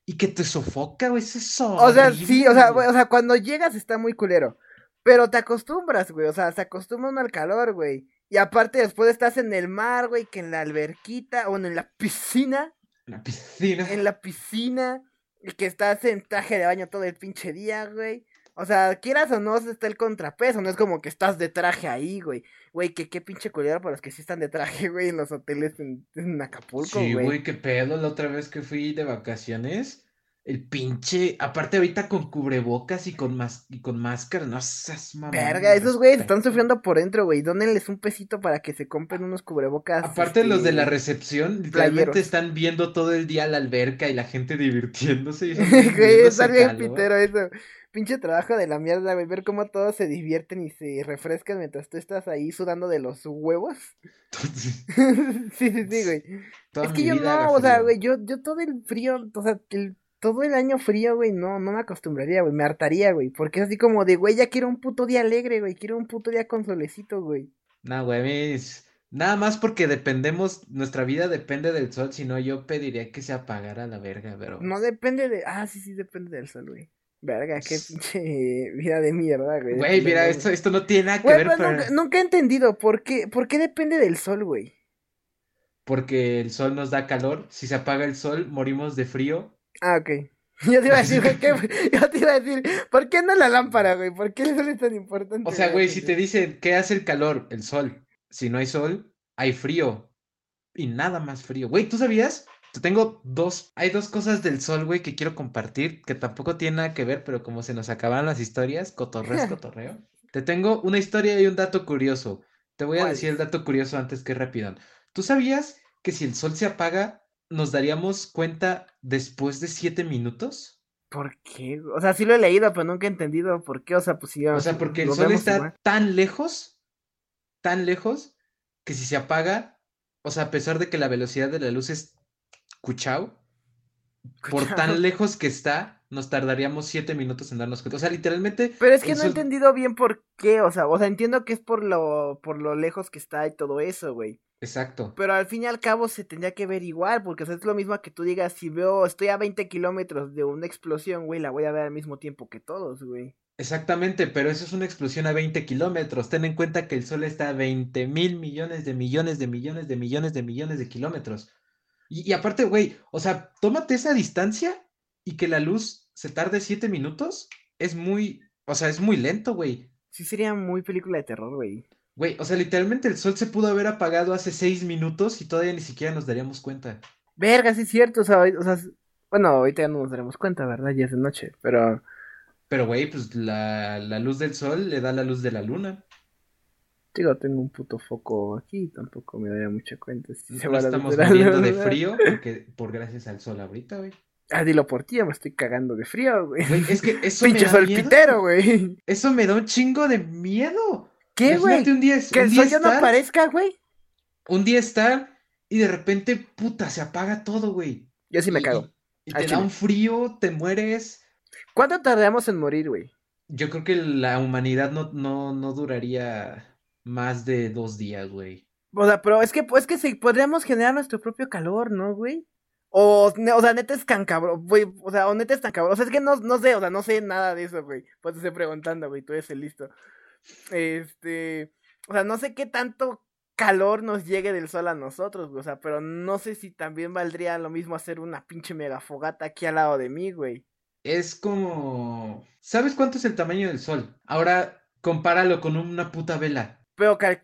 y que te sofoca, güey. Es eso. O sea, sí, o sea, güey, o sea, cuando llegas está muy culero. Pero te acostumbras, güey. O sea, se acostumbra uno al calor, güey. Y aparte después estás en el mar, güey, que en la alberquita, o en la piscina, La piscina. en la piscina, y que estás en traje de baño todo el pinche día, güey. O sea, quieras o no, está el contrapeso, no es como que estás de traje ahí, güey. Güey, que qué pinche culero para los que sí están de traje, güey, en los hoteles en, en Acapulco, Sí, güey. güey, qué pedo. La otra vez que fui de vacaciones, el pinche, aparte ahorita con cubrebocas y con mas y con máscara, no seas mamón. Verga, esos güeyes están sufriendo por dentro, güey. Dónenles un pesito para que se compren unos cubrebocas. Aparte los de la este, recepción, literalmente playeros. están viendo todo el día la alberca y la gente divirtiéndose. y Güey, está bien pitero eso. Pinche trabajo de la mierda, güey. Ver cómo todos se divierten y se refrescan mientras tú estás ahí sudando de los huevos. Sí, sí, sí, güey. toda Es que yo no, o sea, güey, yo, yo todo el frío, o sea, el- todo el año frío, güey, no, no me acostumbraría, güey, me hartaría, güey, porque es así como de, güey, ya quiero un puto día alegre, güey, quiero un puto día con solecito, güey. No, güey, es- Nada más porque dependemos, nuestra vida depende del sol, si no yo pediría que se apagara la verga, pero... No depende de, ah, sí, sí, depende del sol, güey. Verga, qué S- pinche vida de mierda, güey. Güey, mira, esto, esto no tiene nada que Güey, ver, pero pero... nunca, nunca he entendido por qué, por qué depende del sol, güey. Porque el sol nos da calor, si se apaga el sol, morimos de frío. Ah, ok. Yo te iba a decir, güey, ¿qué? yo te iba a decir, ¿por qué no la lámpara, güey? ¿Por qué el sol es tan importante? O sea, güey, si te dicen, ¿qué hace el calor? El sol. Si no hay sol, hay frío. Y nada más frío. Güey, ¿tú sabías? Te tengo dos, hay dos cosas del sol, güey, que quiero compartir, que tampoco tienen nada que ver, pero como se nos acaban las historias, cotorreo cotorreo. Te tengo una historia y un dato curioso. Te voy a ¿Cuál? decir el dato curioso antes que rápido. ¿Tú sabías que si el sol se apaga, nos daríamos cuenta después de siete minutos? ¿Por qué? O sea, sí lo he leído, pero nunca he entendido por qué. O sea, pues. O sea, porque el sol está igual. tan lejos, tan lejos, que si se apaga, o sea, a pesar de que la velocidad de la luz es cuchao, por tan lejos que está, nos tardaríamos siete minutos en darnos cuenta. O sea, literalmente. Pero es que no he entendido bien por qué, o sea, o sea, entiendo que es por lo, por lo lejos que está y todo eso, güey. Exacto. Pero al fin y al cabo se tendría que ver igual, porque o sea, es lo mismo que tú digas, si veo, estoy a 20 kilómetros de una explosión, güey, la voy a ver al mismo tiempo que todos, güey. Exactamente, pero eso es una explosión a 20 kilómetros. Ten en cuenta que el Sol está a 20 mil millones de millones de millones de millones de millones de kilómetros. Y, y aparte, güey, o sea, tómate esa distancia y que la luz se tarde 7 minutos. Es muy, o sea, es muy lento, güey. Sí sería muy película de terror, güey. Güey, o sea, literalmente el Sol se pudo haber apagado hace 6 minutos y todavía ni siquiera nos daríamos cuenta. Verga, sí es cierto, o sea, hoy- o sea, bueno, ahorita ya no nos daremos cuenta, ¿verdad? Ya es de noche, pero... Pero, güey, pues la, la luz del Sol le da la luz de la luna. Digo, tengo un puto foco aquí, tampoco me daría mucha cuenta si se va estamos de muriendo de luna. frío porque, por gracias al Sol ahorita, güey. Ah, dilo por ti, me estoy cagando de frío, güey. Güey, es que eso Pinche da sol miedo. pitero, güey. Eso me da un chingo de miedo. ¿Qué, güey? Imagínate un día, Que un el sol ya no aparezca, güey. un día estar y de repente, puta, se apaga todo, güey. Yo sí me Y- cago. Y, te da un frío, te mueres. ¿Cuánto tardamos en morir, güey? Yo creo que la humanidad no, no, no duraría más de dos días, güey. O sea, pero es que, es que si podríamos generar nuestro propio calor, ¿no, güey? O, o sea, neta es tan cabrón, güey. O sea, o neta es tan cabrón. O sea, es que no, no sé, o sea, no sé nada de eso, güey. Pues te estoy preguntando, güey. Tú eres el listo. Este. O sea, no sé qué tanto calor nos llegue del sol a nosotros, güey. O sea, pero no sé si también valdría lo mismo hacer una pinche mega fogata aquí al lado de mí, güey. Es como... ¿Sabes cuánto es el tamaño del Sol? Ahora compáralo con una puta vela.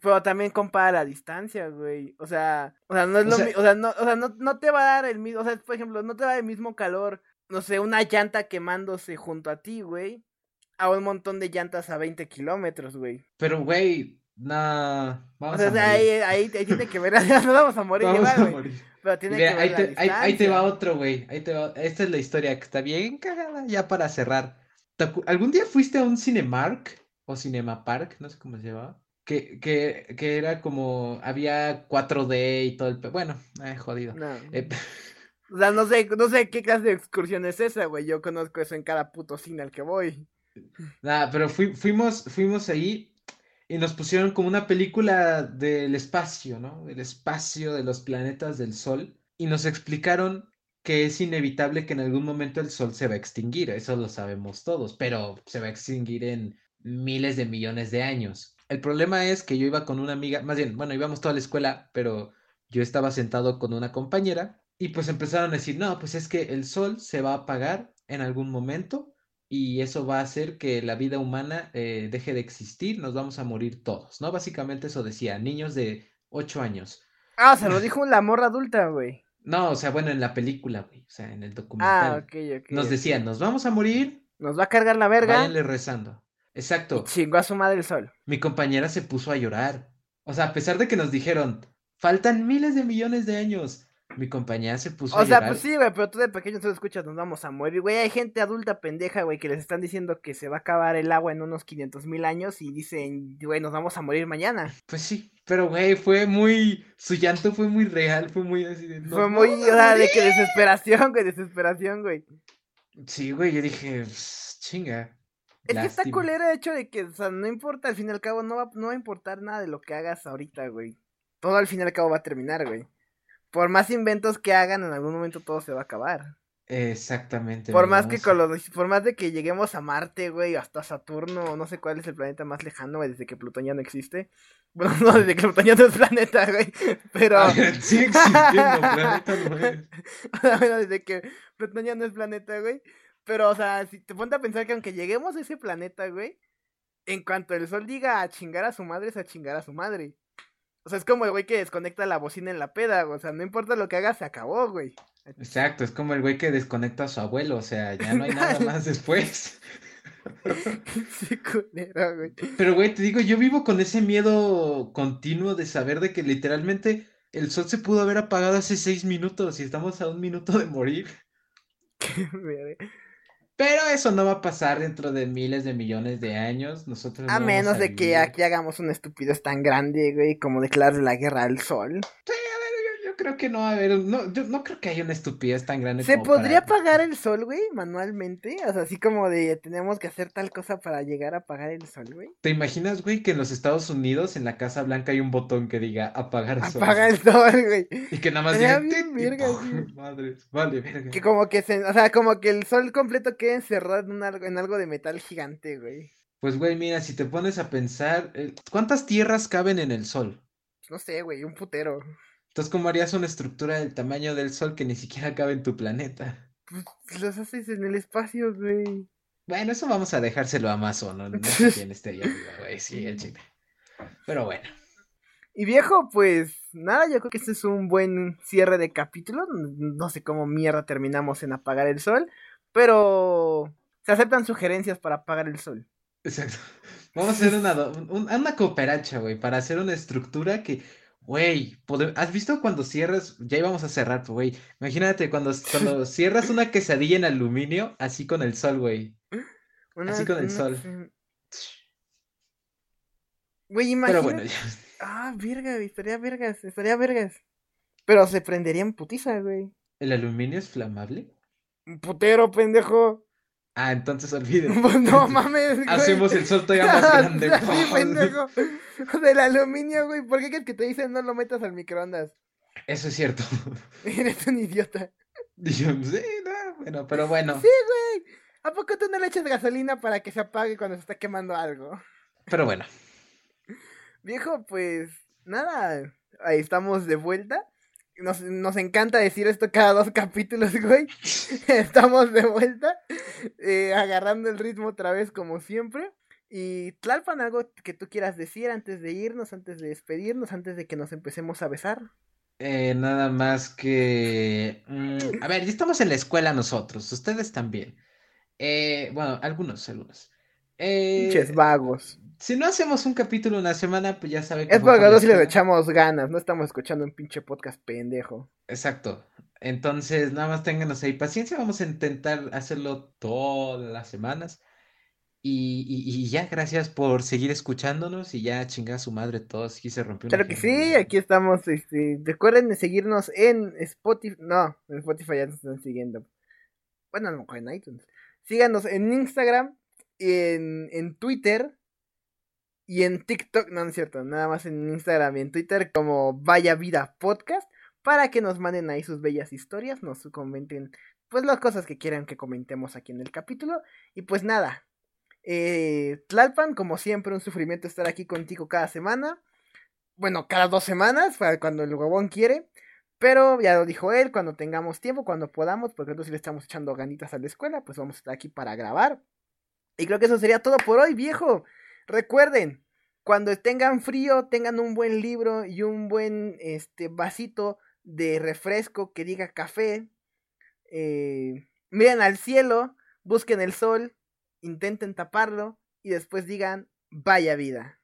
Pero, también compara la distancia, güey. O sea, o sea, no es O lo sea- o sea, no, o sea, no, no te va a dar el mismo, o sea, por ejemplo, no te va a dar el mismo calor, no sé, una llanta quemándose junto a ti, güey, a un montón de llantas a 20 kilómetros, güey. Pero, güey, nah, O vamos o sea, ahí, morir. ahí, ahí tiene que ver, no vamos a morir Vamos igual, a güey. morir. Pero tiene Mira, que ver ahí la te, ahí, ahí te va otro, güey. Ahí te va. Esta es la historia que está bien cagada ya para cerrar. ¿Te acu- ¿Algún día fuiste a un Cinemark o Cinema Park? No sé cómo se llamaba. Que, que, que era como, había 4D y todo el... Bueno, eh, jodido. No. Eh, O sea, no sé, no sé qué clase de excursión es esa, güey. Yo conozco eso en cada puto cine al que voy. nada, pero fui- fuimos, fuimos ahí y nos pusieron como una película del espacio, ¿no? Del espacio de los planetas del Sol. Y nos explicaron que es inevitable que en algún momento el Sol se va a extinguir. Eso lo sabemos todos, pero se va a extinguir en miles de millones de años. El problema es que yo iba con una amiga, más bien, bueno, íbamos toda la escuela, pero yo estaba sentado con una compañera y pues empezaron a decir, no, pues es que el Sol se va a apagar en algún momento y eso va a hacer que la vida humana eh, deje de existir, nos vamos a morir todos, ¿no? Básicamente eso decía, niños de 8 años. Ah, se lo dijo la morra adulta, güey. No, o sea, bueno, en la película, güey, o sea, en el Ah, documental. ok, ok. Nos decían, nos vamos a morir, Nos va a cargar la verga. váyanle rezando. Exacto. chingó a su madre el sol. Mi compañera se puso a llorar. O sea, a pesar de que nos dijeron, faltan miles de millones de años, mi compañera se puso a O sea, llorar. pues sí, güey, pero tú de pequeño tú escuchas, nos vamos a morir, güey. Hay gente adulta pendeja, güey, que les están diciendo que se va a acabar el agua en unos 500 mil años y dicen, güey, nos vamos a morir mañana. Pues sí, pero güey, fue muy, su llanto fue muy real, fue muy así de, "Nos Fue muy, o sea, de morir". que desesperación, güey, desesperación, güey. Sí, güey, yo dije, "Pues, chinga. Es que está lástima". culero el hecho de que, o sea, no importa, al fin y al cabo, no va, no va a importar nada de lo que hagas ahorita, güey. Todo al fin y al cabo va a terminar, güey. Por más inventos que hagan, en algún momento todo se va a acabar. Exactamente. Por más que con los, por más de que lleguemos a Marte, güey, hasta Saturno, no sé cuál es el planeta más lejano, güey, desde que Plutón ya no existe. Bueno, no, desde que Plutón ya no es planeta, güey. Pero, sigue existiendo, planeta no es. bueno, desde que Plutón ya no es planeta, güey. Pero, o sea, si te pones a pensar que aunque lleguemos a ese planeta, güey, en cuanto el sol diga a chingar a su madre, es a chingar a su madre. O sea, es como el güey que desconecta la bocina en la peda. O sea, no importa lo que haga, se acabó, güey. Exacto, es como el güey que desconecta a su abuelo, o sea, ya no hay nada más después. sí, culero, güey. Pero güey, te digo, yo vivo con ese miedo continuo de saber de que literalmente el sol se pudo haber apagado hace seis minutos y estamos a un minuto de morir. Pero eso no va a pasar dentro de miles de millones de años. Nosotros A no menos vamos a de que aquí hagamos una estupidez tan grande, güey, como declarar la guerra al sol. Ver, creo que no va a haber, no, yo no creo que haya una estupidez tan grande. ¿Se podría apagar el sol, güey, manualmente? O sea, así como de tenemos que hacer tal cosa para llegar a apagar el sol, güey. ¿Te imaginas, güey, que en los Estados Unidos, en la Casa Blanca, hay un botón que diga apagar el sol? Apaga el sol, güey. Y que nada más diga, verga, vale, verga. Que como que se, o sea, como que el sol completo quede encerrado en, un algo, en algo de metal gigante, güey. Pues, güey, mira, si te pones a pensar, eh, ¿cuántas tierras caben en el sol? No sé, güey, un putero. Entonces, ¿cómo harías una estructura del tamaño del sol que ni siquiera cabe en tu planeta? Pues los haces en el espacio, güey. Bueno, eso vamos a dejárselo a Amazon, ¿no? No sé quién estaría arriba, güey, sí, el chile. Pero bueno, Y viejo, pues nada, yo creo que este es un buen cierre de capítulo. No sé cómo mierda terminamos en apagar el sol, pero se aceptan sugerencias para apagar el sol. exacto. Vamos a hacer una, un- una cooperacha, güey, para hacer una estructura que, güey, ¿has visto cuando cierras? Ya íbamos a cerrar, pero, güey. Imagínate cuando, cuando cierras una quesadilla en aluminio, así con el sol, güey. Así con el una- sol. Güey, Pero imagínate. bueno, ya. Ah, verga, estaría vergas, estaría vergas. Pero se prendería en putiza, güey. ¿El aluminio es flamable? Putero, pendejo. Ah, entonces olvídate. Pues no mames, güey. Hacemos el sol todavía más grande. Sí, pendejo. Del aluminio, güey. ¿Por qué que te dicen no lo metas al microondas? Eso es cierto. Eres un idiota. Y yo, sí, no, bueno, pero bueno. Sí, güey. ¿A poco tú no le echas gasolina para que se apague cuando se está quemando algo? Pero bueno. Viejo, pues nada. Ahí estamos de vuelta. Nos, nos encanta decir esto cada dos capítulos, güey. Estamos de vuelta. eh, agarrando el ritmo otra vez como siempre. Y Tlalpan, algo que tú quieras decir antes de irnos, antes de despedirnos, antes de que nos empecemos a besar. Eh, nada más que... mm, a ver, ya estamos en la escuela nosotros, ustedes también. Eh, bueno, algunos, algunos. Eh, Pinches vagos. Si no hacemos un capítulo una semana, pues ya saben que Es porque les escuela. echamos ganas, no estamos escuchando un pinche podcast pendejo. Exacto. Entonces, nada más ténganos ahí paciencia, vamos a intentar hacerlo todas las semanas. Y, y- y ya, gracias por seguir escuchándonos y ya chinga su madre todos. Aquí se rompió Claro que sí, aquí estamos. Este, recuerden de seguirnos en Spotify. No, en Spotify ya nos están siguiendo. Bueno, a lo mejor en iTunes. Síganos en Instagram, en, en Twitter y en TikTok. No, no es cierto, nada más en Instagram y en Twitter como Vaya Vida Podcast. Para que nos manden ahí sus bellas historias, nos comenten pues las cosas que quieran que comentemos aquí en el capítulo. Y pues nada, eh, Tlalpan, como siempre, un sufrimiento estar aquí contigo cada semana. Bueno, cada dos semanas, cuando el huevón quiere. Pero ya lo dijo él, cuando tengamos tiempo, cuando podamos, porque nosotros sí le estamos echando ganitas a la escuela, pues vamos a estar aquí para grabar. Y creo que eso sería todo por hoy, viejo. Recuerden, cuando tengan frío, tengan un buen libro y un buen este vasito de refresco que diga café. Eh, miren al cielo, busquen el sol, intenten taparlo y después digan, vaya vida.